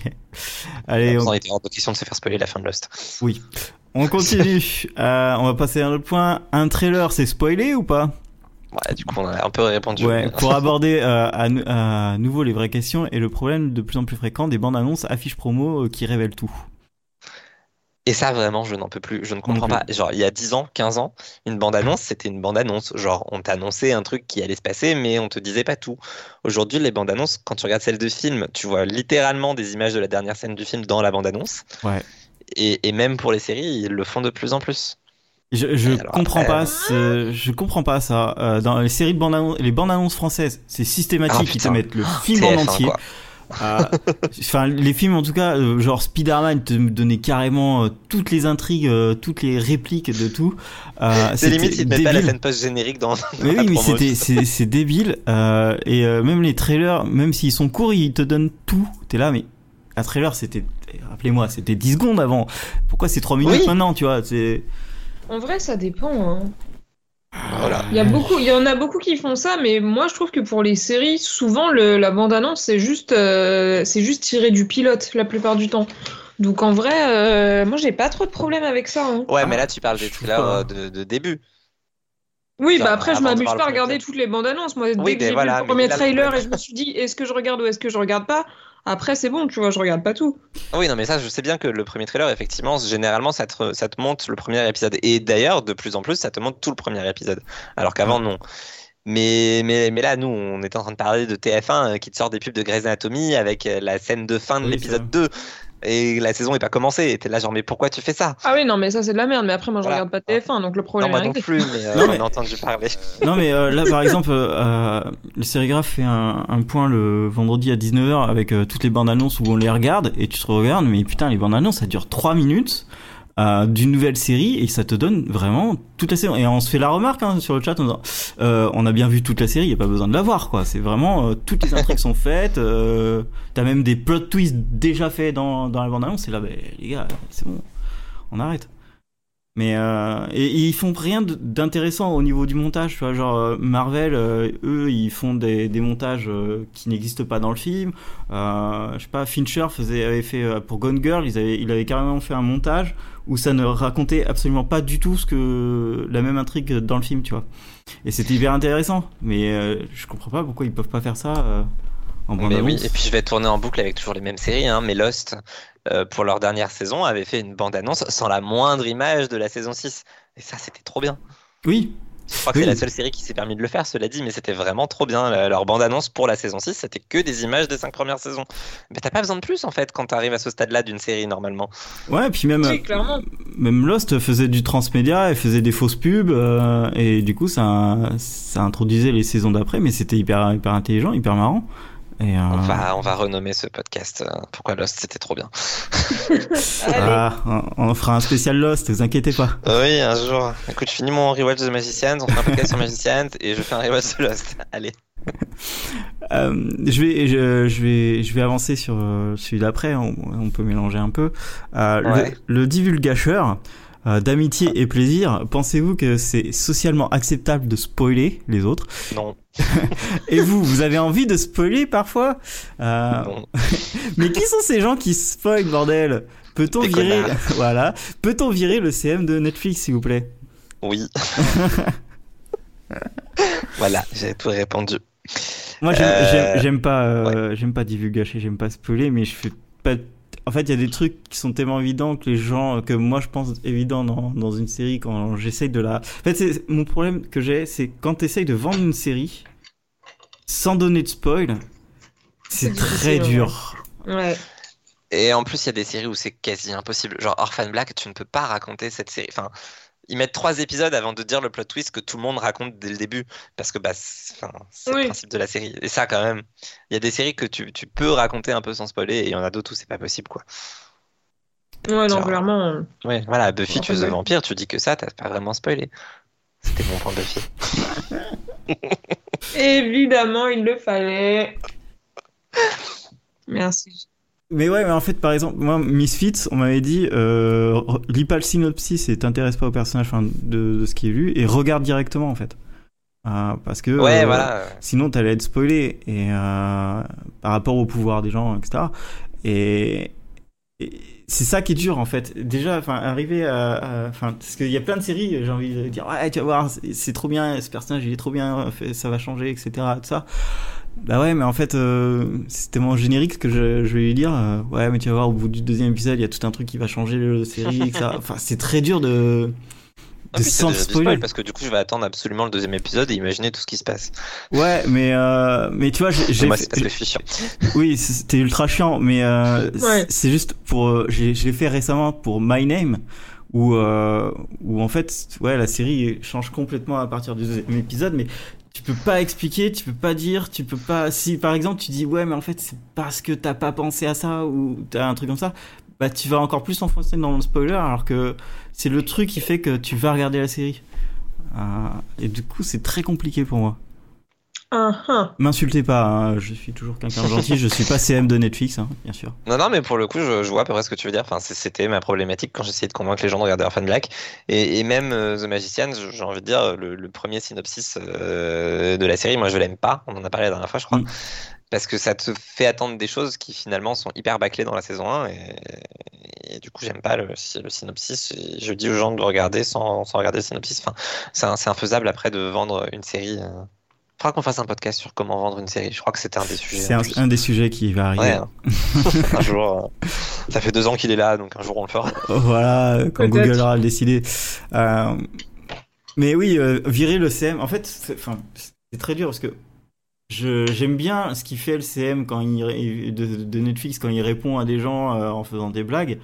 Allez, On on, était hors de question de se faire spoiler la fin de Lost. oui. On continue. *laughs* Euh, on va passer à un autre point. Un trailer, c'est spoilé ou pas Ouais, du coup, on a un peu répondu. Ouais, pour aborder euh, à, nou- à nouveau les vraies questions et le problème de plus en plus fréquent des bandes annonces, affiches promo euh, qui révèlent tout. Et ça, vraiment, je n'en peux plus. Je ne comprends pas. Genre, il y a 10 ans, 15 ans, une bande-annonce, c'était une bande-annonce. Genre, on t'annonçait un truc qui allait se passer, mais on te disait pas tout. Aujourd'hui, les bandes-annonces, quand tu regardes celle de film, tu vois littéralement des images de la dernière scène du film dans la bande-annonce. Ouais. Et, et même pour les séries, ils le font de plus en plus. Je, je Et alors comprends pas, ce- je comprends pas ça. Euh, dans les séries de bandes annonces, les bandes annonces françaises, c'est systématique Ah, qu'ils te mettent le film en TF1, entier. Euh, Enfin, les films en tout cas, euh, genre Spider-Man te donnait carrément euh, toutes les intrigues, toutes les répliques de tout. *laughs* C'est limite, ils te mettent pas la scène post-générique dans, *laughs* dans Mais oui, mais c'était c'est c'est débile et même les trailers, même s'ils sont courts, ils te donnent tout. T'es là, mais un trailer, c'était, rappelez-moi, c'était 10 secondes avant. Pourquoi c'est 3 minutes Oui. maintenant, tu vois C'est En vrai, ça dépend. hein. Voilà. Il y a beaucoup, il y en a beaucoup qui font ça, mais moi je trouve que pour les séries, souvent le, la bande-annonce c'est juste, euh, c'est juste tiré du pilote la plupart du temps. Donc en vrai, euh, moi j'ai pas trop de problème avec ça. hein. Ouais, Ah. mais là, tu parles des trailers euh, de, de début. Oui, Genre, bah après je le pas à regarder toutes les bandes-annonces. Moi, dès Oui, que j'ai voilà, vu le premier là, trailer et je me suis dit est-ce que je regarde ou est-ce que je regarde pas, après c'est bon, tu vois, je regarde pas tout. Ah Oui, non, mais ça, je sais bien que le premier trailer, effectivement, généralement, ça te, ça te montre le premier épisode. Et d'ailleurs, de plus en plus, ça te montre tout le premier épisode. Alors qu'avant, non. Mais, mais, mais là, nous, on était en train de parler de TF1 euh, qui te sort des pubs de Grey's Anatomy avec euh, la scène de fin de Oui, l'épisode c'est 2. Et la saison est pas commencée. Et t'es là, genre, mais pourquoi tu fais ça? Ah oui, non, mais ça c'est de la merde. Mais après, moi je Voilà. regarde pas TF1, donc le Non, problème moi est non plus, mais, euh, Non, on a entendu parler. *laughs* Non mais euh, là par exemple, euh, euh, le sérigraphe fait un, un point le vendredi à 19h avec euh, toutes les bandes annonces où on les regarde et tu te regardes mais putain les bandes annonces ça dure 3 minutes euh, d'une nouvelle série et ça te donne vraiment toute la série et on se fait la remarque hein, sur le chat disant euh, on a bien vu toute la série, il y a pas besoin de la voir quoi, c'est vraiment euh, toutes les intrigues sont faites, euh, t'as même des plot twists déjà faits dans, dans la bande annonce et là ben, les gars c'est bon, on arrête. Mais euh, et, et ils font rien d'intéressant au niveau du montage, tu vois, genre euh, Marvel, euh, eux, ils font des, des montages euh, qui n'existent pas dans le film. Euh, je sais pas, Fincher faisait avait fait pour Gone Girl, ils avaient, il avait carrément fait un montage où ça ne racontait absolument pas du tout ce que la même intrigue dans le film, tu vois. Et c'était hyper intéressant, mais euh, je comprends pas pourquoi ils peuvent pas faire ça euh, en Mais oui, et puis je vais tourner en boucle avec toujours les mêmes séries, hein, mais Lost, euh, pour leur dernière saison, avait fait une bande-annonce sans la moindre image de la saison 6. Et ça, c'était trop bien. Oui, Je crois que Oui. c'est la seule série qui s'est permis de le faire, cela dit, mais c'était vraiment trop bien. Leur bande-annonce pour la saison 6, c'était que des images des cinq premières saisons. Mais t'as pas besoin de plus, en fait, quand t'arrives à ce stade-là d'une série, normalement. ouais, puis même Oui, clairement. même Lost faisait du transmédia et faisait des fausses pubs euh, et du coup ça ça introduisait les saisons d'après mais c'était hyper hyper intelligent hyper marrant et euh, On, va, on va renommer ce podcast euh, Pourquoi Lost, c'était trop bien. *laughs* ah, on, fera un spécial Lost vous inquiétez pas Oui, un jour. Écoute, je finis mon rewatch de Magicians, on fait un podcast sur Magicians, et je fais un rewatch de Lost. *laughs* Allez. Euh, je vais je, je vais je vais avancer sur celui d'après on, on peut mélanger un peu Euh, Ouais. le, le divulgacheur euh, d'amitié et plaisir pensez-vous que c'est socialement acceptable de spoiler les autres? Non, *laughs* et vous vous avez envie de spoiler parfois? Euh, non. *laughs* Mais qui sont ces gens qui spoilent, bordel? Peut-on virer, *laughs* voilà, peut-on virer le CM de Netflix, s'il vous plaît? Oui. voilà, j'ai tout répondu. Moi, j'aime, Euh, pas, euh, j'aime pas divulgacher, j'aime pas spoiler, mais je fais pas. En fait, il y a des trucs qui sont tellement évidents que les gens, que moi je pense évidents dans, dans une série quand j'essaye de la. En fait, c'est mon problème que j'ai, c'est quand t'essayes de vendre une série sans donner de spoil, c'est C'est très dur. Ouais. Et en plus, il y a des séries où c'est quasi impossible. Genre Orphan Black, tu ne peux pas raconter cette série. Enfin, ils mettent trois épisodes avant de dire le plot twist que tout le monde raconte dès le début. Parce que bah, c'est Oui. le principe de la série. Et ça, quand même, il y a des séries que tu, tu peux raconter un peu sans spoiler, et il y en a d'autres où c'est pas possible, quoi. Ouais, non, clairement. euh, Ouais, voilà, Buffy, tueuse de Black. vampire, tu dis que ça, t'as pas vraiment spoilé. C'était mon point Buffy. *laughs* Évidemment, il le fallait. Merci. Mais ouais, mais en fait, par exemple, moi, Misfits, on m'avait dit, euh, lis pas le synopsis et t'intéresse pas au personnage enfin, de, de ce qui est lu et regarde directement en fait. Euh, parce que Ouais, euh, voilà. sinon t'allais être spoilé et euh, par rapport au pouvoir des gens, etc. Et c'est ça qui est dur en fait. Déjà, enfin, arriver à, enfin, parce qu'il y a plein de séries, j'ai envie de dire, ouais, tu vas voir, c'est trop bien, ce personnage il est trop bien, ça va changer, etc. Tout ça. Bah ouais, mais en fait, euh, c'est tellement générique que je, je vais lui dire, euh, ouais, mais tu vas voir, au bout du deuxième épisode, il y a tout un truc qui va changer la série, etc. *laughs* Enfin, c'est très dur de de sans spoiler. parce que du coup je vais attendre absolument le deuxième épisode et imaginer tout ce qui se passe. Ouais, mais euh, mais tu vois, j'ai moi c'est parce que je suis chiant. Oui, c'était ultra chiant, mais euh, ouais. c'est juste pour je l'ai fait récemment pour My Name où euh, où en fait ouais la série change complètement à partir du deuxième épisode, mais tu peux pas expliquer, tu peux pas dire, tu peux pas. Si par exemple tu dis ouais, mais en fait c'est parce que t'as pas pensé à ça ou t'as un truc comme ça, bah tu vas encore plus enfoncer dans le spoiler alors que c'est le truc qui fait que tu vas regarder la série. Euh, et du coup, c'est très compliqué pour moi. Uh -huh. M'insultez pas, hein, je suis toujours quelqu'un de gentil, je suis pas CM de Netflix, hein, bien sûr. Non, non, mais pour le coup, je, je, vois à peu près ce que tu veux dire. Enfin, c'était ma problématique quand j'essayais de convaincre les gens de regarder Orphan Black. Et, et même euh, The Magician, j'ai envie de dire, le, le premier synopsis euh, de la série, moi je l'aime pas, on en a parlé la dernière fois, je crois. Mm parce que ça te fait attendre des choses qui finalement sont hyper bâclées dans la saison 1 et, et du coup j'aime pas le, le, synopsis je dis aux gens de le regarder sans, sans regarder le synopsis enfin, c'est infaisable après de vendre une série euh. Faudra qu'on fasse un podcast sur comment vendre une série. Je crois que c'était un des sujets c'est un, un, des sujets qui va arriver. Ouais, hein. *laughs* un jour euh, ça fait deux ans qu'il est là donc un jour on le fera. Voilà quand Google aura décidé euh, mais oui euh, virer le CM en fait c'est très dur parce que j'aime bien ce qu'il fait LCM quand il de, de, Netflix quand il répond à des gens euh, en faisant des blagues.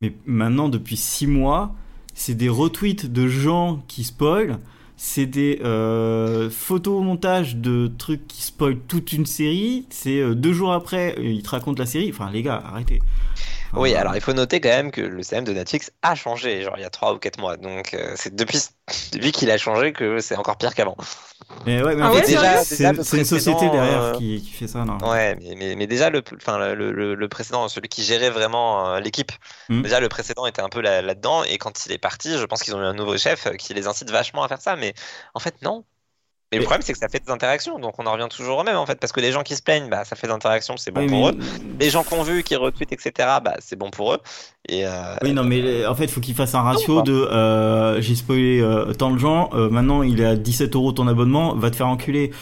Mais maintenant depuis six mois c'est des retweets de gens qui spoilent c'est des euh, de trucs qui spoilent toute une série. C'est euh, deux jours après ils te racontent la série. Enfin les gars arrêtez oui, alors il faut noter quand même que le CM de Netflix a changé, genre il y a 3 ou 4 mois. Donc euh, c'est depuis, *laughs* depuis qu'il a changé que c'est encore pire qu'avant. Mais ouais, mais en ah fait, ouais, déjà, c'est une société derrière euh... qui, qui, fait ça, non? Ouais, mais, mais, mais, déjà, le, enfin, le, le, le, précédent, celui qui gérait vraiment euh, l'équipe, mmh. déjà le précédent était un peu là-dedans, là et quand il est parti, je pense qu'ils ont eu un nouveau chef qui les incite vachement à faire ça, mais en fait, non. Mais le problème, c'est que ça fait des interactions, donc on en revient toujours au même en fait, parce que les gens qui se plaignent, bah, ça fait des interactions, c'est bon oui, pour eux. Les gens qui ont vu, qui retweetent, etc., bah, c'est bon pour eux. Et euh... Oui, non, mais en fait, il faut qu'ils fassent un ratio de euh, j'ai spoilé euh, tant de gens, maintenant il est à 17 euros ton abonnement, va te faire enculer. *laughs*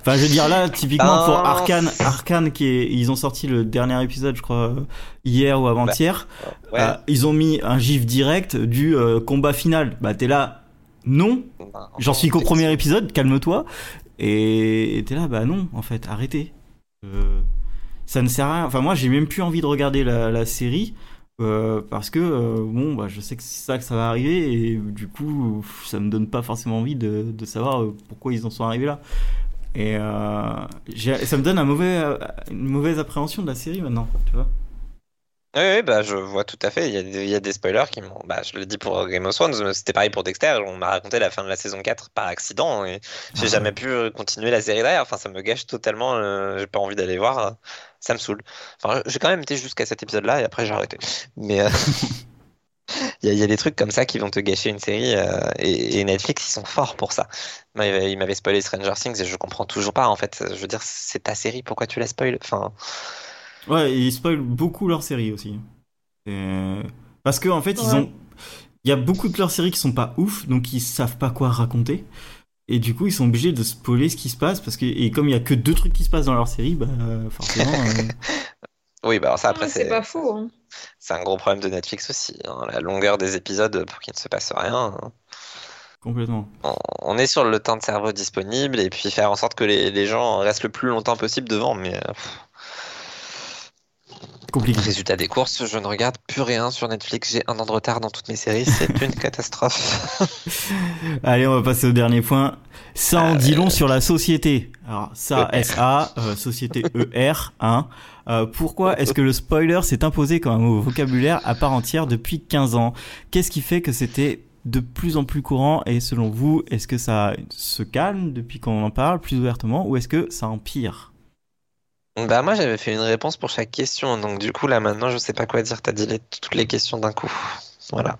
Enfin, je veux dire là, typiquement pour Arkane, Arkane qui est, ils ont sorti le dernier épisode, je crois, hier ou avant-hier. Bah, ouais. ils ont mis un gif direct du combat final. Bah, t'es là non, j'en suis qu'au premier épisode, calme-toi. Et t'es là, bah non, en fait, arrêtez. Euh, ça ne sert à rien. Enfin, moi, j'ai même plus envie de regarder la, la série. Euh, parce que euh, bon bah je sais que c'est ça que ça va arriver et du coup ça me donne pas forcément envie de, de savoir pourquoi ils en sont arrivés là et ça me donne un mauvais, une mauvaise appréhension de la série maintenant tu vois oui, oui, bah, je vois tout à fait. Il y a des, il y a des spoilers qui m'ont. Bah, je le dis pour Game of Thrones, c'était pareil pour Dexter. On m'a raconté la fin de la saison 4 par accident et j'ai ah. jamais pu continuer la série derrière. Enfin, ça me gâche totalement. Euh, j'ai pas envie d'aller voir. Ça me saoule. Enfin, j'ai quand même été jusqu'à cet épisode-là et après j'ai arrêté. Mais. Euh... *laughs* Il y, a, il y, a, des trucs comme ça qui vont te gâcher une série euh, et, et, Netflix ils sont forts pour ça. Moi, il m'avait spoilé Stranger Things et je comprends toujours pas en fait. Je veux dire, c'est ta série, pourquoi tu la spoil? Enfin, Ouais, ils spoilent beaucoup leurs séries aussi. Et... Parce que en fait, ouais. ils ont. Il y a beaucoup de leurs séries qui sont pas ouf, donc ils savent pas quoi raconter. Et du coup, ils sont obligés de spoiler ce qui se passe parce que et comme il y a que deux trucs qui se passent dans leur série, bah forcément. euh... *laughs* Oui, bah alors ça après ah, c'est pas faux. Hein. C'est un gros problème de Netflix aussi, hein, la longueur des épisodes pour qu'il ne se passe rien. Hein. Complètement. On, on, est sur le temps de cerveau disponible et puis faire en sorte que les, les gens restent le plus longtemps possible devant, mais. Pff compliqué. Résultat des courses, je ne regarde plus rien sur Netflix. J'ai un an de retard dans toutes mes séries. C'est *laughs* une catastrophe. *laughs* Allez, on va passer au dernier point. Ça en euh... dit long sur la société. Alors, ça, S-A, euh, société E-R, hein. Euh, pourquoi est-ce que le spoiler s'est imposé comme un mot vocabulaire à part entière depuis 15 ans? Qu'est-ce qui fait que c'était de plus en plus courant? Et selon vous, est-ce que ça se calme depuis qu'on en parle plus ouvertement ou est-ce que ça empire? Bah moi j'avais fait une réponse pour chaque question, donc du coup là maintenant je sais pas quoi dire, t'as dit les, toutes les questions d'un coup. Voilà.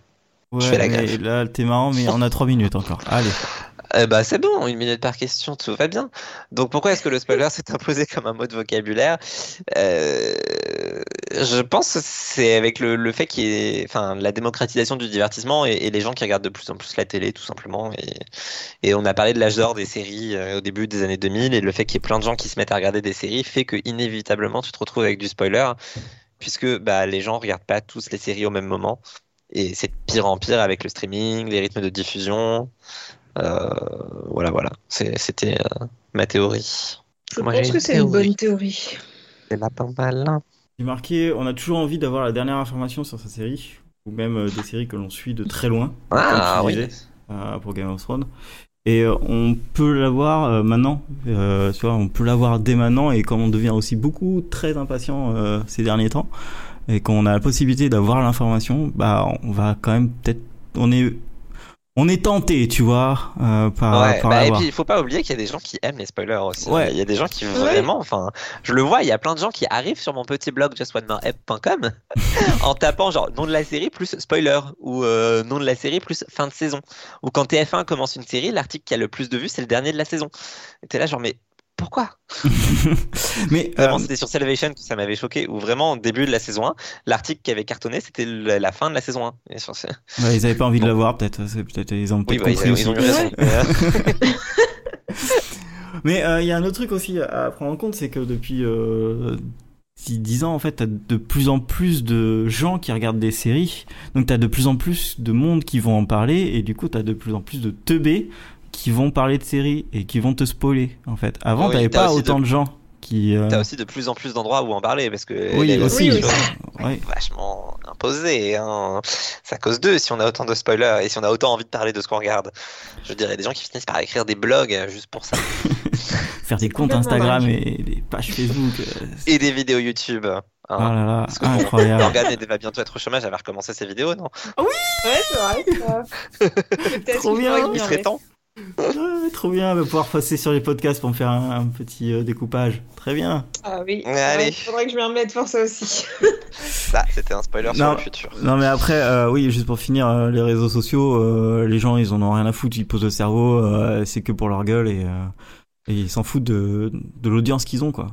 Ouais, je fais la grève. Là t'es marrant mais *laughs* on a trois minutes encore. Allez. Bah c'est bon, une minute par question, tout va bien. Donc pourquoi est-ce que le spoiler s'est imposé comme un mot de vocabulaire? Euh, je pense que c'est avec le, fait qu'il y ait enfin, la démocratisation du divertissement et, les gens qui regardent de plus en plus la télé, tout simplement. Et, on a parlé de l'âge d'or des séries euh, au début des années 2000 et le fait qu'il y ait plein de gens qui se mettent à regarder des séries fait que inévitablement tu te retrouves avec du spoiler puisque bah, les gens regardent pas tous les séries au même moment. Et c'est pire en pire avec le streaming, les rythmes de diffusion. Euh, voilà, voilà. C'était euh, ma théorie. Je Moi, pense que c'est une bonne théorie. C'est la pas mal. hein. J'ai marqué, on a toujours envie d'avoir la dernière information sur sa série, ou même euh, des séries que l'on suit de très loin, Ah oui. disais. euh, pour Game of Thrones. Et on peut l'avoir euh, maintenant, euh, tu vois, on peut l'avoir dès maintenant, et comme on devient aussi beaucoup très impatient euh, ces derniers temps, et qu'on a la possibilité d'avoir l'information, bah on va quand même peut-être, on est, on est tenté, tu vois, euh, par, Ouais, par bah, et puis il faut pas oublier qu'il y a des gens qui aiment les spoilers aussi. Ouais. Il y a des gens qui vraiment, enfin, je le vois, il y a plein de gens qui arrivent sur mon petit blog justonemoreapp.com *laughs* en tapant genre nom de la série plus spoiler ou euh, nom de la série plus fin de saison. Ou quand TF1 commence une série, l'article qui a le plus de vues c'est le dernier de la saison. Et t'es là genre mais pourquoi *laughs* Mais Vraiment, euh, c'était sur Salvation que ça m'avait choqué, où vraiment, au début de la saison 1, l'article qui avait cartonné, c'était la fin de la saison 1. Et sur- c'est- ouais, ils avaient pas envie de Bon. l'avoir, peut-être, c'est peut-être, ils ont Oui, peut-être bah, ils, compris ils ont eu raison. Mais, euh, *laughs* *laughs* euh, il y a un autre truc aussi à prendre en compte, c'est que depuis euh, 10 ans, en fait, t'as de plus en plus de gens qui regardent des séries. Donc t'as de plus en plus de monde qui vont en parler. Et du coup, t'as de plus en plus de teubés qui vont parler de séries et qui vont te spoiler, en fait. Avant, Oui, t'avais pas aussi autant de... gens qui... euh, T'as aussi de plus en plus d'endroits où en parler, parce que Oui, aussi. Oui, vachement imposé. Hein. C'est à cause d'eux si on a autant de spoilers et si on a autant envie de parler de ce qu'on regarde. Je dirais des gens qui finissent par écrire des blogs euh, juste pour ça. *laughs* Faire des comptes Instagram dingue. et des pages Facebook. euh, Et des vidéos YouTube. hein. Oh là là, Parce que incroyable. Morgane va bientôt être au chômage, elle va recommencer ses vidéos, non? Ouais, c'est vrai. *laughs* Peut-être Trop bien. Il serait temps. Ouais, trop bien, on va pouvoir passer sur les podcasts pour me faire un, un petit euh, découpage. Très bien. Ah oui. Allez. Il faudrait que je m'y remette pour ça aussi. *laughs* Ça, c'était un spoiler sur Non. le futur. Non mais après, euh, oui, juste pour finir, euh, les réseaux sociaux, euh, les gens ils en ont rien à foutre, ils posent le cerveau, euh, c'est que pour leur gueule et, euh, et ils s'en foutent de, de l'audience qu'ils ont quoi.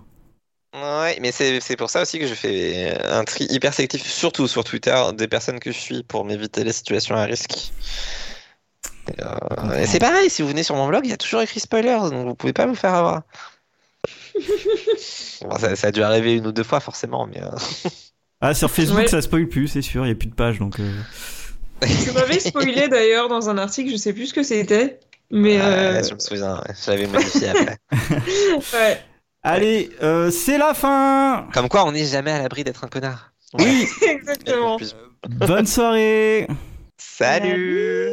Ouais, mais c'est c'est pour ça aussi que je fais un tri hyper sélectif, surtout sur Twitter, des personnes que je suis pour m'éviter les situations à risque. Euh, c'est pareil, si vous venez sur mon blog, il y a toujours écrit spoilers, donc vous pouvez pas vous faire avoir. *laughs* Bon, ça, ça a dû arriver une ou deux fois forcément, mais euh, Ah sur Facebook Ouais. ça spoil plus, c'est sûr, il y a plus de pages donc. euh, *laughs* Tu m'avais spoilé d'ailleurs dans un article, je sais plus ce que c'était. Mais euh, ouais, je me souviens, je l'avais modifié après. *laughs* ouais. Allez, euh, c'est la fin. Comme quoi, on n'est jamais à l'abri d'être un connard. Oui, exactement. Plus- bonne soirée. Salut Salut.